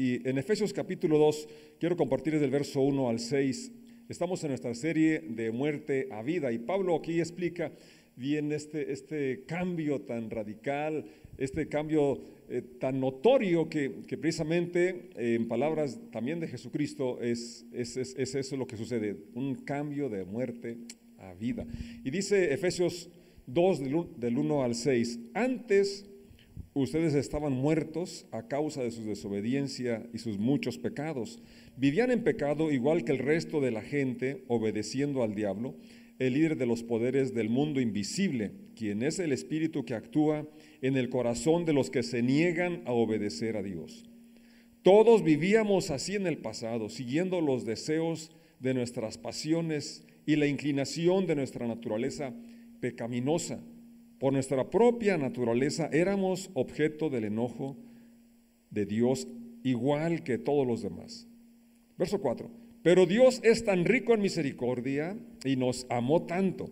Y en Efesios capítulo 2, quiero compartir desde el verso 1 al 6. Estamos en nuestra serie de muerte a vida y Pablo aquí explica bien este, este cambio tan radical, este cambio eh, tan notorio que, precisamente eh, en palabras también de Jesucristo es, es, es, eso lo que sucede, un cambio de muerte a vida. Y dice Efesios 2 del, del 1 al 6, antes Ustedes estaban muertos a causa de su desobediencia y sus muchos pecados. Vivían en pecado igual que el resto de la gente, obedeciendo al diablo, el líder de los poderes del mundo invisible, quien es el espíritu que actúa en el corazón de los que se niegan a obedecer a Dios. Todos vivíamos así en el pasado, siguiendo los deseos de nuestras pasiones y la inclinación de nuestra naturaleza pecaminosa por nuestra propia naturaleza éramos objeto del enojo de Dios igual que todos los demás. Verso 4. Pero Dios es tan rico en misericordia y nos amó tanto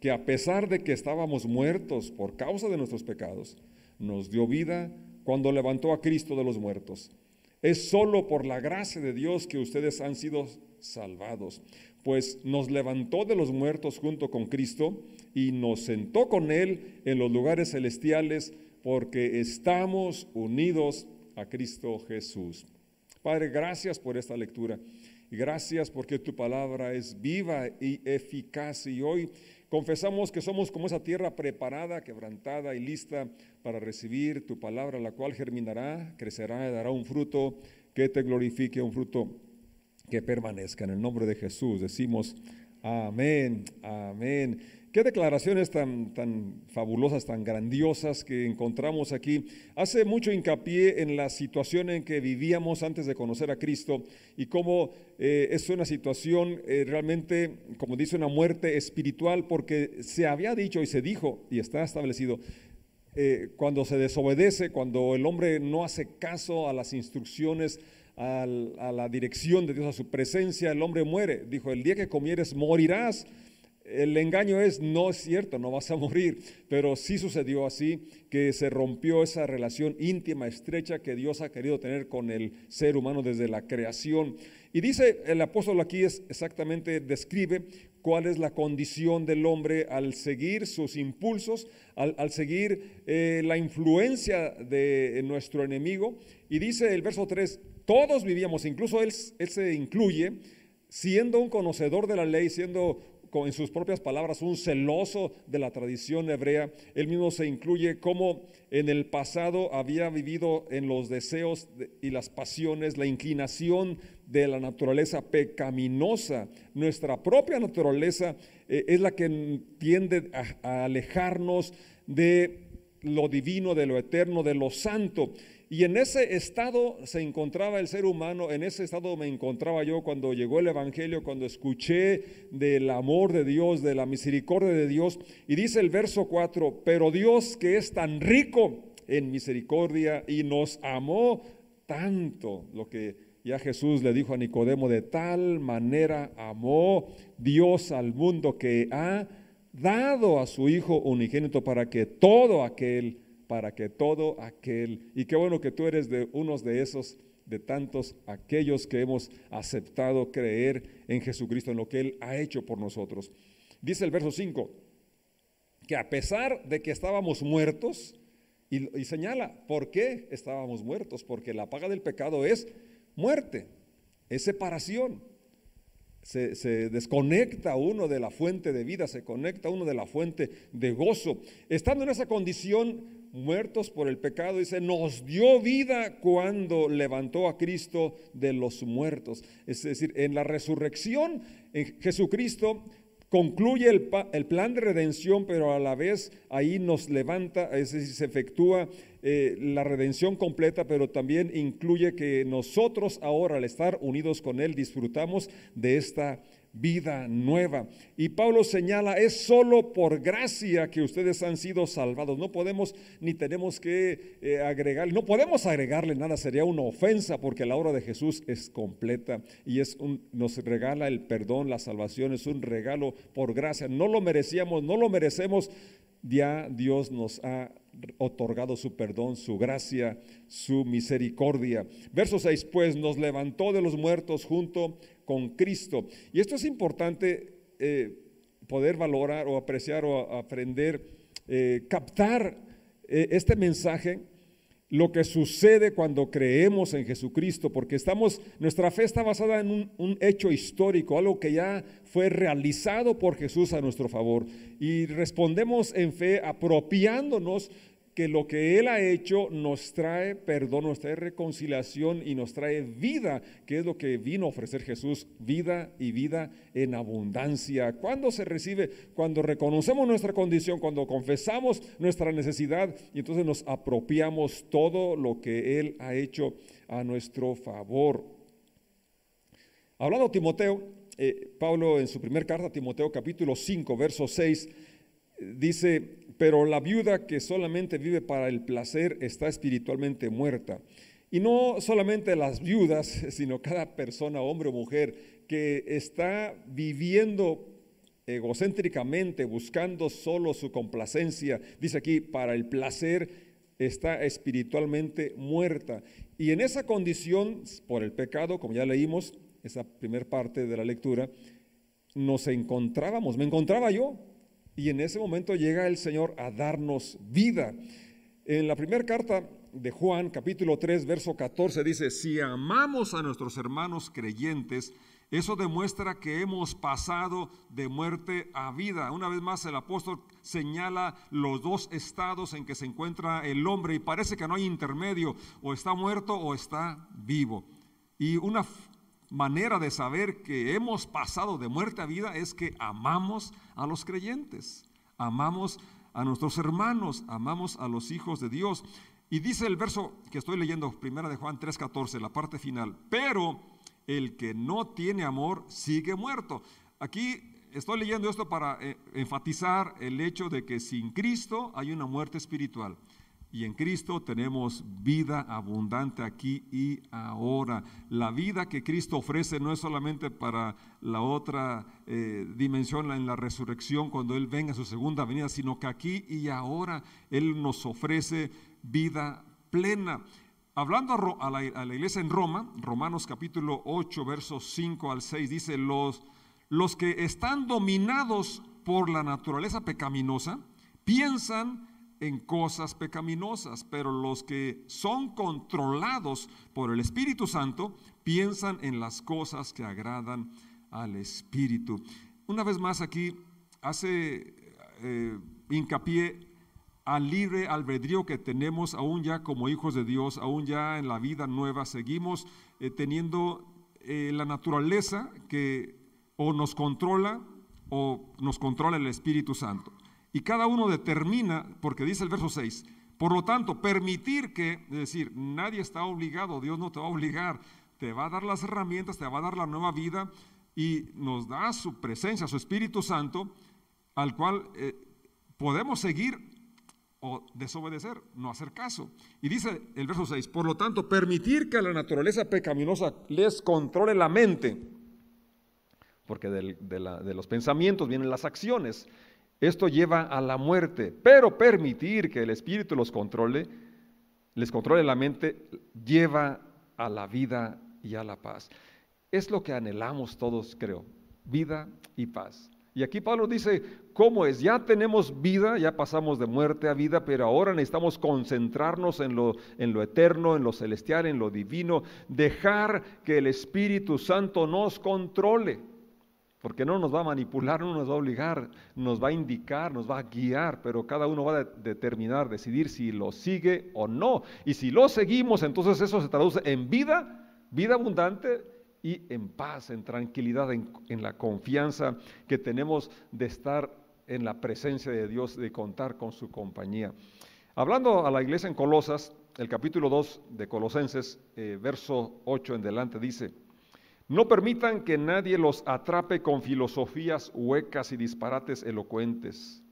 que a pesar de que estábamos muertos por causa de nuestros pecados, nos dio vida cuando levantó a Cristo de los muertos. Es solo por la gracia de Dios que ustedes han sido salvados, pues nos levantó de los muertos junto con Cristo y nos sentó con Él en los lugares celestiales porque estamos unidos a Cristo Jesús. Padre, gracias por esta lectura. Gracias porque tu palabra es viva y eficaz. Y hoy confesamos que somos como esa tierra preparada, quebrantada y lista para recibir tu palabra, la cual germinará, crecerá y dará un fruto que te glorifique, un fruto que permanezca. En el nombre de Jesús decimos amén, amén. Qué declaraciones tan, tan fabulosas, tan grandiosas que encontramos aquí. Hace mucho hincapié en la situación en que vivíamos antes de conocer a Cristo y cómo eh, es una situación eh, realmente, como dice, una muerte espiritual, porque se había dicho y se dijo y está establecido eh, cuando se desobedece, cuando el hombre no hace caso a las instrucciones, a la dirección de Dios, a su presencia, el hombre muere. Dijo, el día que comieres morirás. El engaño es, no es cierto, no vas a morir, pero sí sucedió así, que se rompió esa relación íntima, estrecha que Dios ha querido tener con el ser humano desde la creación. Y dice el apóstol aquí es exactamente, describe cuál es la condición del hombre al seguir sus impulsos, al, seguir eh, la influencia de nuestro enemigo. Y dice el verso 3, todos vivíamos, incluso él, se incluye, siendo un conocedor de la ley, siendo en sus propias palabras, un celoso de la tradición hebrea. Él mismo se incluye como en el pasado había vivido en los deseos y las pasiones, la inclinación de la naturaleza pecaminosa. Nuestra propia naturaleza eh, es la que tiende a alejarnos de lo divino, de lo eterno, de lo santo. Y en ese estado se encontraba el ser humano, en ese estado me encontraba yo cuando llegó el Evangelio, cuando escuché del amor de Dios, de la misericordia de Dios. Y dice el verso 4, pero Dios que es tan rico en misericordia y nos amó tanto, lo que ya Jesús le dijo a Nicodemo, de tal manera amó Dios al mundo que ha dado a su Hijo unigénito para que todo aquel para que todo aquel, y qué bueno que tú eres de unos de esos, de tantos, aquellos que hemos aceptado creer en Jesucristo, en lo que Él ha hecho por nosotros. Dice el verso 5, que a pesar de que estábamos muertos, y, y señala, ¿por qué estábamos muertos? Porque la paga del pecado es muerte, es separación. Se, se, desconecta uno de la fuente de vida, se conecta uno de la fuente de gozo. Estando en esa condición, muertos por el pecado, dice, nos dio vida cuando levantó a Cristo de los muertos. Es decir, en la resurrección, en Jesucristo concluye el, el, plan de redención, pero a la vez ahí nos levanta, es decir, se efectúa eh, la redención completa, pero también incluye que nosotros ahora al estar unidos con Él disfrutamos de esta vida nueva. Y Pablo señala, es solo por gracia que ustedes han sido salvados. No podemos ni tenemos que eh, agregarle, no podemos agregarle nada, sería una ofensa porque la obra de Jesús es completa y es un, nos regala el perdón, la salvación, es un regalo por gracia. No lo merecíamos, no lo merecemos ya Dios nos ha otorgado su perdón, su gracia, su misericordia. Verso 6, pues nos levantó de los muertos junto con Cristo. Y esto es importante eh, poder valorar o apreciar o aprender, eh, captar eh, este mensaje lo que sucede cuando creemos en Jesucristo, porque estamos, nuestra fe está basada en un, un, hecho histórico, algo que ya fue realizado por Jesús a nuestro favor. Y respondemos en fe apropiándonos que lo que Él ha hecho nos trae perdón, nos trae reconciliación y nos trae vida, que es lo que vino a ofrecer Jesús, vida y vida en abundancia. ¿Cuándo se recibe? Cuando reconocemos nuestra condición, cuando confesamos nuestra necesidad y entonces nos apropiamos todo lo que Él ha hecho a nuestro favor. Hablando Timoteo, eh, Pablo en su primer carta, Timoteo capítulo 5, verso 6, dice, pero la viuda que solamente vive para el placer está espiritualmente muerta. Y no solamente las viudas, sino cada persona, hombre o mujer, que está viviendo egocéntricamente, buscando solo su complacencia, dice aquí, para el placer, está espiritualmente muerta. Y en esa condición, por el pecado, como ya leímos, esa primera parte de la lectura, nos encontrábamos, me encontraba yo, y en ese momento llega el Señor a darnos vida. En la primera carta de Juan, capítulo 3, verso 14, dice, si amamos a nuestros hermanos creyentes, eso demuestra que hemos pasado de muerte a vida. Una vez más el apóstol señala los dos estados en que se encuentra el hombre y parece que no hay intermedio, o está muerto o está vivo. Y una manera de saber que hemos pasado de muerte a vida es que amamos a los creyentes, amamos a nuestros hermanos, amamos a los hijos de Dios. Y dice el verso que estoy leyendo, primera de Juan 3:14, la parte final, pero el que no tiene amor sigue muerto. Aquí estoy leyendo esto para eh, enfatizar el hecho de que sin Cristo hay una muerte espiritual. Y en Cristo tenemos vida abundante aquí y ahora. La vida que Cristo ofrece no es solamente para la otra eh, dimensión en la resurrección, cuando Él venga a su segunda venida, sino que aquí y ahora Él nos ofrece vida plena. Hablando a, la, iglesia en Roma, Romanos capítulo 8, versos 5 al 6, dice, los, los que están dominados por la naturaleza pecaminosa piensan en cosas pecaminosas, pero los que son controlados por el Espíritu Santo piensan en las cosas que agradan al Espíritu. Una vez más aquí hace eh, hincapié al libre albedrío que tenemos aún ya como hijos de Dios, aún ya en la vida nueva, seguimos eh, teniendo eh, la naturaleza que o nos controla o nos controla el Espíritu Santo. Y cada uno determina, porque dice el verso 6, por lo tanto, permitir que, es decir, nadie está obligado, Dios no te va a obligar, te va a dar las herramientas, te va a dar la nueva vida y nos da su presencia, su Espíritu Santo, al cual eh, podemos seguir o desobedecer, no hacer caso. Y dice el verso 6, por lo tanto, permitir que la naturaleza pecaminosa les controle la mente, porque de, de los pensamientos vienen las acciones. Esto lleva a la muerte, pero permitir que el Espíritu los controle, les controle la mente, lleva a la vida y a la paz. Es lo que anhelamos todos, creo, vida y paz. Y aquí Pablo dice, ¿cómo es? Ya tenemos vida, ya pasamos de muerte a vida, pero ahora necesitamos concentrarnos en lo, en lo eterno, en lo celestial, en lo divino, dejar que el Espíritu Santo nos controle porque no nos va a manipular, no nos va a obligar, nos va a indicar, nos va a guiar, pero cada uno va a determinar, decidir si lo sigue o no. Y si lo seguimos, entonces eso se traduce en vida, vida abundante y en paz, en tranquilidad, en, la confianza que tenemos de estar en la presencia de Dios, de contar con su compañía. Hablando a la iglesia en Colosas, el capítulo 2 de Colosenses, eh, verso 8 en delante, dice, no permitan que nadie los atrape con filosofías huecas y disparates elocuentes,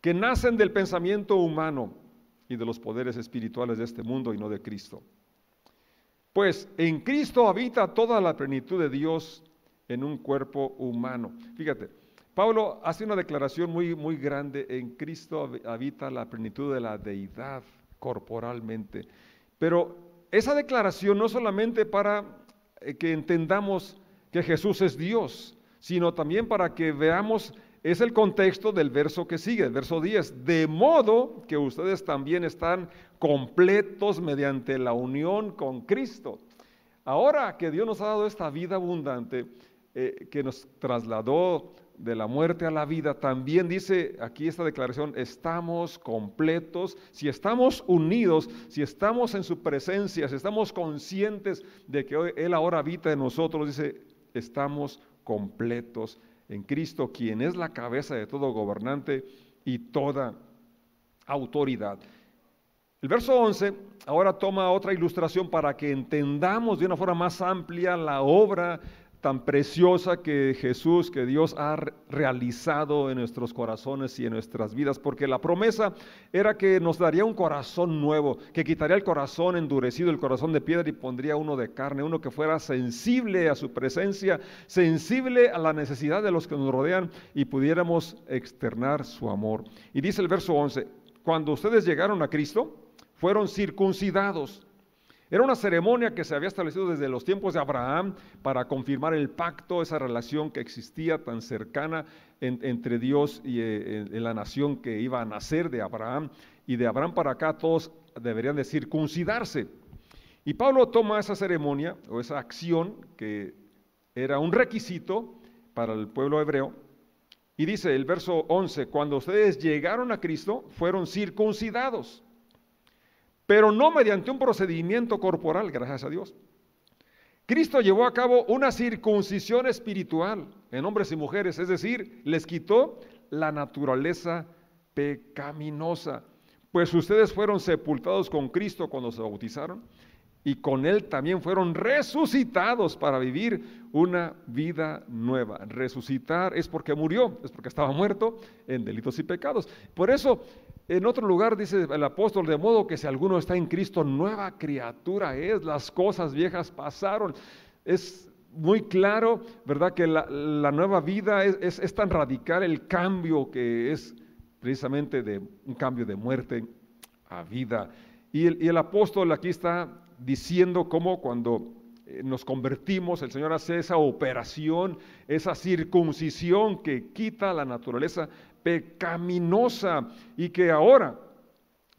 que nacen del pensamiento humano y de los poderes espirituales de este mundo y no de Cristo. Pues en Cristo habita toda la plenitud de Dios en un cuerpo humano. Fíjate, Pablo hace una declaración muy, muy grande, en Cristo habita la plenitud de la deidad corporalmente. Pero esa declaración no solamente para que entendamos que Jesús es Dios, sino también para que veamos, es el contexto del verso que sigue, el verso 10, de modo que ustedes también están completos mediante la unión con Cristo. Ahora que Dios nos ha dado esta vida abundante, eh, que nos trasladó de la muerte a la vida, también dice aquí esta declaración, estamos completos, si estamos unidos, si estamos en su presencia, si estamos conscientes de que Él ahora habita en nosotros, dice, estamos completos en Cristo, quien es la cabeza de todo gobernante y toda autoridad. El verso 11 ahora toma otra ilustración para que entendamos de una forma más amplia la obra tan preciosa que Jesús, que Dios ha realizado en nuestros corazones y en nuestras vidas, porque la promesa era que nos daría un corazón nuevo, que quitaría el corazón endurecido, el corazón de piedra y pondría uno de carne, uno que fuera sensible a su presencia, sensible a la necesidad de los que nos rodean y pudiéramos externar su amor. Y dice el verso 11, cuando ustedes llegaron a Cristo, fueron circuncidados era una ceremonia que se había establecido desde los tiempos de Abraham para confirmar el pacto, esa relación que existía tan cercana entre Dios y eh, la nación que iba a nacer de Abraham. Y de Abraham para acá todos deberían de circuncidarse. Y Pablo toma esa ceremonia o esa acción que era un requisito para el pueblo hebreo y dice el verso 11, cuando ustedes llegaron a Cristo fueron circuncidados pero no mediante un procedimiento corporal, gracias a Dios. Cristo llevó a cabo una circuncisión espiritual en hombres y mujeres, es decir, les quitó la naturaleza pecaminosa, pues ustedes fueron sepultados con Cristo cuando se bautizaron y con Él también fueron resucitados para vivir una vida nueva. Resucitar es porque murió, es porque estaba muerto en delitos y pecados. Por eso, en otro lugar dice el apóstol, de modo que si alguno está en Cristo, nueva criatura es, las cosas viejas pasaron. Es muy claro, ¿verdad? Que la, nueva vida es, es tan radical el cambio que es precisamente de un cambio de muerte a vida. Y el, y el, apóstol aquí está diciendo cómo cuando eh, nos convertimos, el Señor hace esa operación, esa circuncisión que quita la naturaleza pecaminosa y que ahora,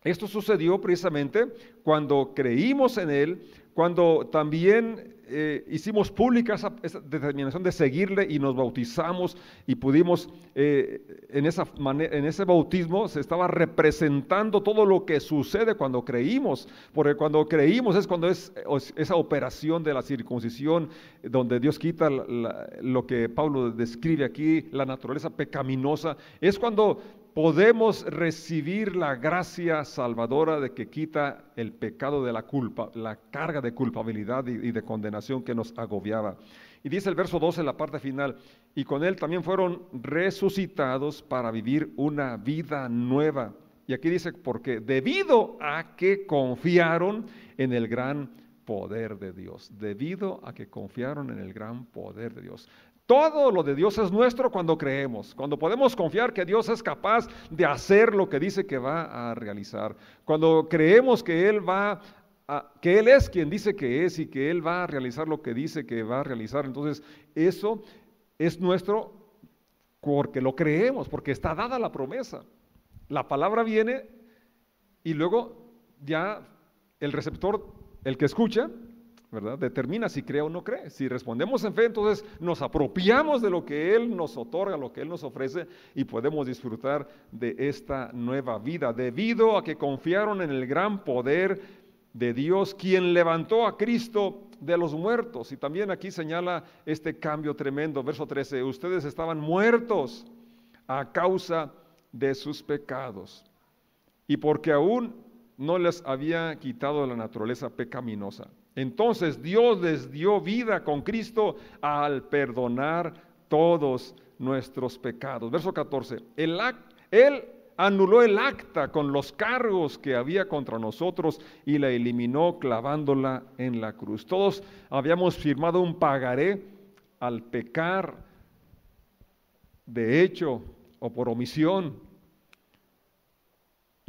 esto sucedió precisamente cuando creímos en Él, cuando también eh, hicimos pública esa, determinación de seguirle y nos bautizamos y pudimos, eh, en, esa en ese bautismo se estaba representando todo lo que sucede cuando creímos, porque cuando creímos es cuando es esa operación de la circuncisión, donde Dios quita lo que Pablo describe aquí, la naturaleza pecaminosa, es cuando podemos recibir la gracia salvadora de que quita el pecado de la culpa, la carga de culpabilidad y, de condenación que nos agobiaba. Y dice el verso 12 en la parte final, y con él también fueron resucitados para vivir una vida nueva. Y aquí dice, porque debido a que confiaron en el gran poder de Dios, debido a que confiaron en el gran poder de Dios. Todo lo de Dios es nuestro cuando creemos, cuando podemos confiar que Dios es capaz de hacer lo que dice que va a realizar, cuando creemos que Él va que Él es quien dice que es y que Él va a realizar lo que dice que va a realizar. Entonces, eso es nuestro porque lo creemos, porque está dada la promesa. La palabra viene y luego ya el receptor, el que escucha, ¿verdad? Determina si cree o no cree. Si respondemos en fe, entonces nos apropiamos de lo que Él nos otorga, lo que Él nos ofrece y podemos disfrutar de esta nueva vida, debido a que confiaron en el gran poder de Dios, quien levantó a Cristo de los muertos. Y también aquí señala este cambio tremendo, verso 13, ustedes estaban muertos a causa de sus pecados y porque aún no les había quitado la naturaleza pecaminosa. Entonces Dios les dio vida con Cristo al perdonar todos nuestros pecados. Verso 14. él anuló el acta con los cargos que había contra nosotros y la eliminó clavándola en la cruz. Todos habíamos firmado un pagaré al pecar de hecho o por omisión.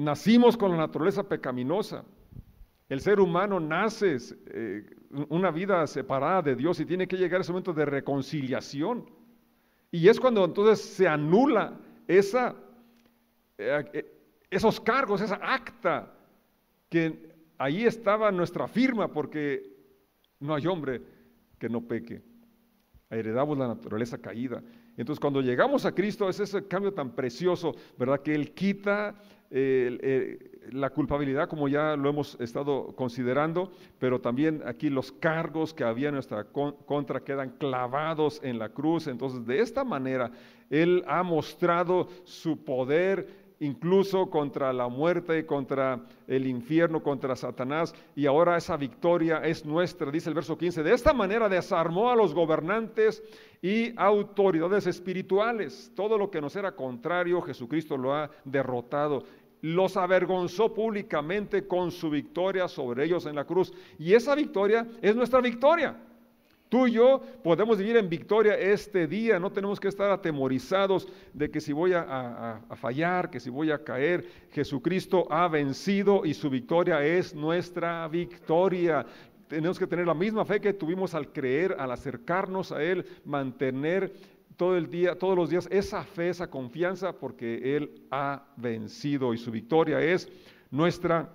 Nacimos con la naturaleza pecaminosa. El ser humano nace eh, una vida separada de Dios y tiene que llegar a ese momento de reconciliación. Y es cuando entonces se anula esa, eh, eh, esos cargos, esa acta, que ahí estaba nuestra firma, porque no hay hombre que no peque. Heredamos la naturaleza caída. Entonces cuando llegamos a Cristo es ese cambio tan precioso, ¿verdad? Que Él quita la culpabilidad, como ya lo hemos estado considerando, pero también aquí los cargos que había en nuestra contra quedan clavados en la cruz. Entonces, de esta manera, Él ha mostrado su poder incluso contra la muerte, contra el infierno, contra Satanás, y ahora esa victoria es nuestra, dice el verso 15. De esta manera desarmó a los gobernantes y autoridades espirituales. Todo lo que nos era contrario, Jesucristo lo ha derrotado los avergonzó públicamente con su victoria sobre ellos en la cruz. Y esa victoria es nuestra victoria. Tú y yo podemos vivir en victoria este día, no tenemos que estar atemorizados de que si voy a, fallar, que si voy a caer, Jesucristo ha vencido y su victoria es nuestra victoria. Tenemos que tener la misma fe que tuvimos al creer, al acercarnos a Él, mantener todo el día, todos los días, esa fe, esa confianza, porque Él ha vencido y su victoria es nuestra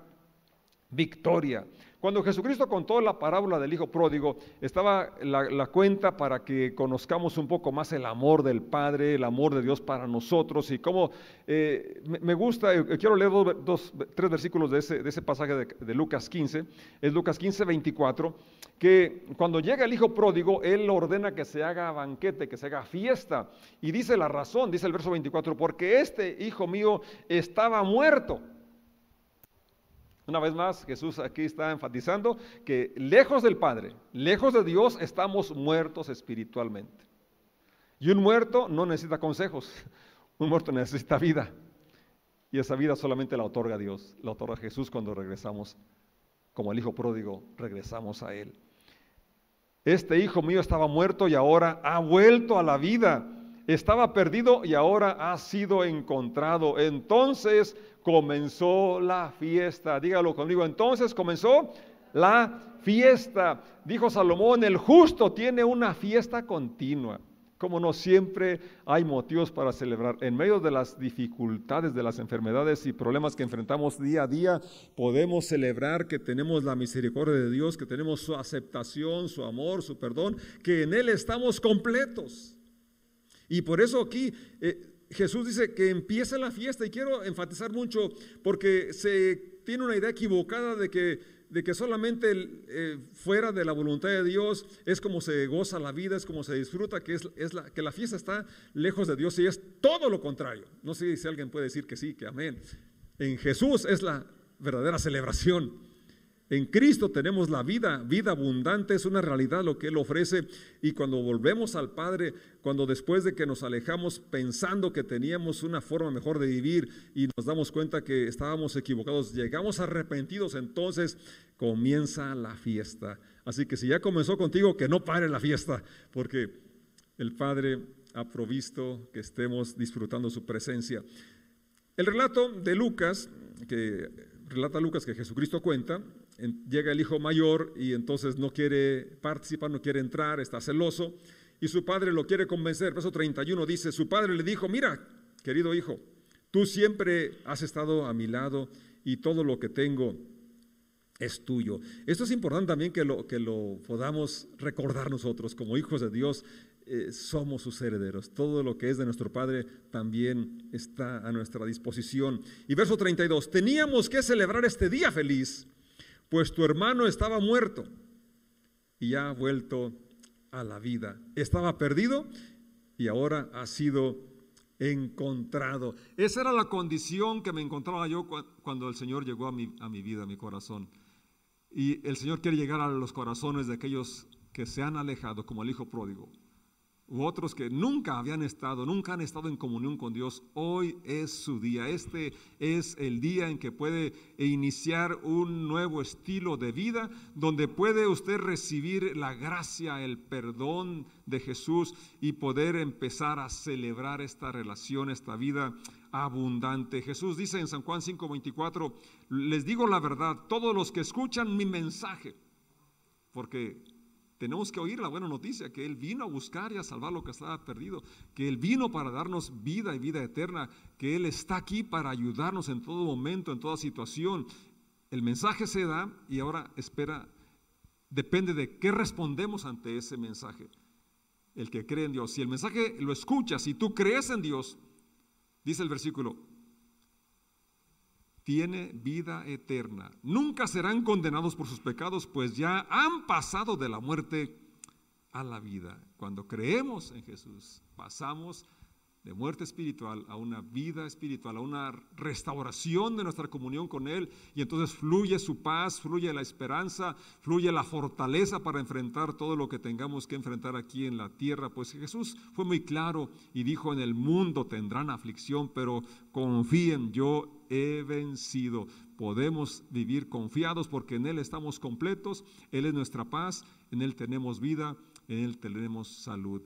victoria. Cuando Jesucristo contó la parábola del Hijo Pródigo, estaba la, cuenta para que conozcamos un poco más el amor del Padre, el amor de Dios para nosotros y cómo eh, me, gusta, eh, quiero leer dos, tres versículos de ese, de ese pasaje de, de, Lucas 15, es Lucas 15, 24, que cuando llega el Hijo Pródigo, Él ordena que se haga banquete, que se haga fiesta. Y dice la razón, dice el verso 24, porque este Hijo mío estaba muerto una vez más, Jesús aquí está enfatizando que lejos del Padre, lejos de Dios, estamos muertos espiritualmente. Y un muerto no necesita consejos, un muerto necesita vida. Y esa vida solamente la otorga Dios, la otorga Jesús cuando regresamos, como el Hijo pródigo, regresamos a Él. Este hijo mío estaba muerto y ahora ha vuelto a la vida. Estaba perdido y ahora ha sido encontrado. Entonces comenzó la fiesta. Dígalo conmigo, entonces comenzó la fiesta. Dijo Salomón, el justo tiene una fiesta continua. Como no siempre hay motivos para celebrar. En medio de las dificultades, de las enfermedades y problemas que enfrentamos día a día, podemos celebrar que tenemos la misericordia de Dios, que tenemos su aceptación, su amor, su perdón, que en Él estamos completos. Y por eso aquí eh, Jesús dice que empiece la fiesta y quiero enfatizar mucho porque se tiene una idea equivocada de que, de que solamente eh, fuera de la voluntad de Dios es como se goza la vida, es como se disfruta, que, es, es la, que la fiesta está lejos de Dios y es todo lo contrario. No sé si alguien puede decir que sí, que amén. En Jesús es la verdadera celebración. En Cristo tenemos la vida, vida abundante, es una realidad lo que Él ofrece. Y cuando volvemos al Padre, cuando después de que nos alejamos pensando que teníamos una forma mejor de vivir y nos damos cuenta que estábamos equivocados, llegamos arrepentidos, entonces comienza la fiesta. Así que si ya comenzó contigo, que no pare la fiesta, porque el Padre ha provisto que estemos disfrutando su presencia. El relato de Lucas, que relata Lucas que Jesucristo cuenta, llega el hijo mayor y entonces no quiere participar, no quiere entrar, está celoso y su padre lo quiere convencer. Verso 31 dice, su padre le dijo, mira, querido hijo, tú siempre has estado a mi lado y todo lo que tengo es tuyo. Esto es importante también que lo, que lo podamos recordar nosotros como hijos de Dios. Eh, somos sus herederos. Todo lo que es de nuestro Padre también está a nuestra disposición. Y verso 32, teníamos que celebrar este día feliz pues tu hermano estaba muerto y ha vuelto a la vida. Estaba perdido y ahora ha sido encontrado. Esa era la condición que me encontraba yo cuando el Señor llegó a mi, a mi vida, a mi corazón. Y el Señor quiere llegar a los corazones de aquellos que se han alejado, como el Hijo pródigo. Otros que nunca habían estado, nunca han estado en comunión con Dios, hoy es su día. Este es el día en que puede iniciar un nuevo estilo de vida, donde puede usted recibir la gracia, el perdón de Jesús y poder empezar a celebrar esta relación, esta vida abundante. Jesús dice en San Juan 5:24, les digo la verdad, todos los que escuchan mi mensaje, porque tenemos que oír la buena noticia, que Él vino a buscar y a salvar lo que estaba perdido, que Él vino para darnos vida y vida eterna, que Él está aquí para ayudarnos en todo momento, en toda situación. El mensaje se da y ahora espera, depende de qué respondemos ante ese mensaje. El que cree en Dios, si el mensaje lo escuchas, si tú crees en Dios, dice el versículo, tiene vida eterna. Nunca serán condenados por sus pecados, pues ya han pasado de la muerte a la vida. Cuando creemos en Jesús, pasamos de muerte espiritual a una vida espiritual, a una restauración de nuestra comunión con Él. Y entonces fluye su paz, fluye la esperanza, fluye la fortaleza para enfrentar todo lo que tengamos que enfrentar aquí en la tierra. Pues Jesús fue muy claro y dijo, en el mundo tendrán aflicción, pero confíen, yo he vencido. Podemos vivir confiados porque en Él estamos completos, Él es nuestra paz, en Él tenemos vida, en Él tenemos salud.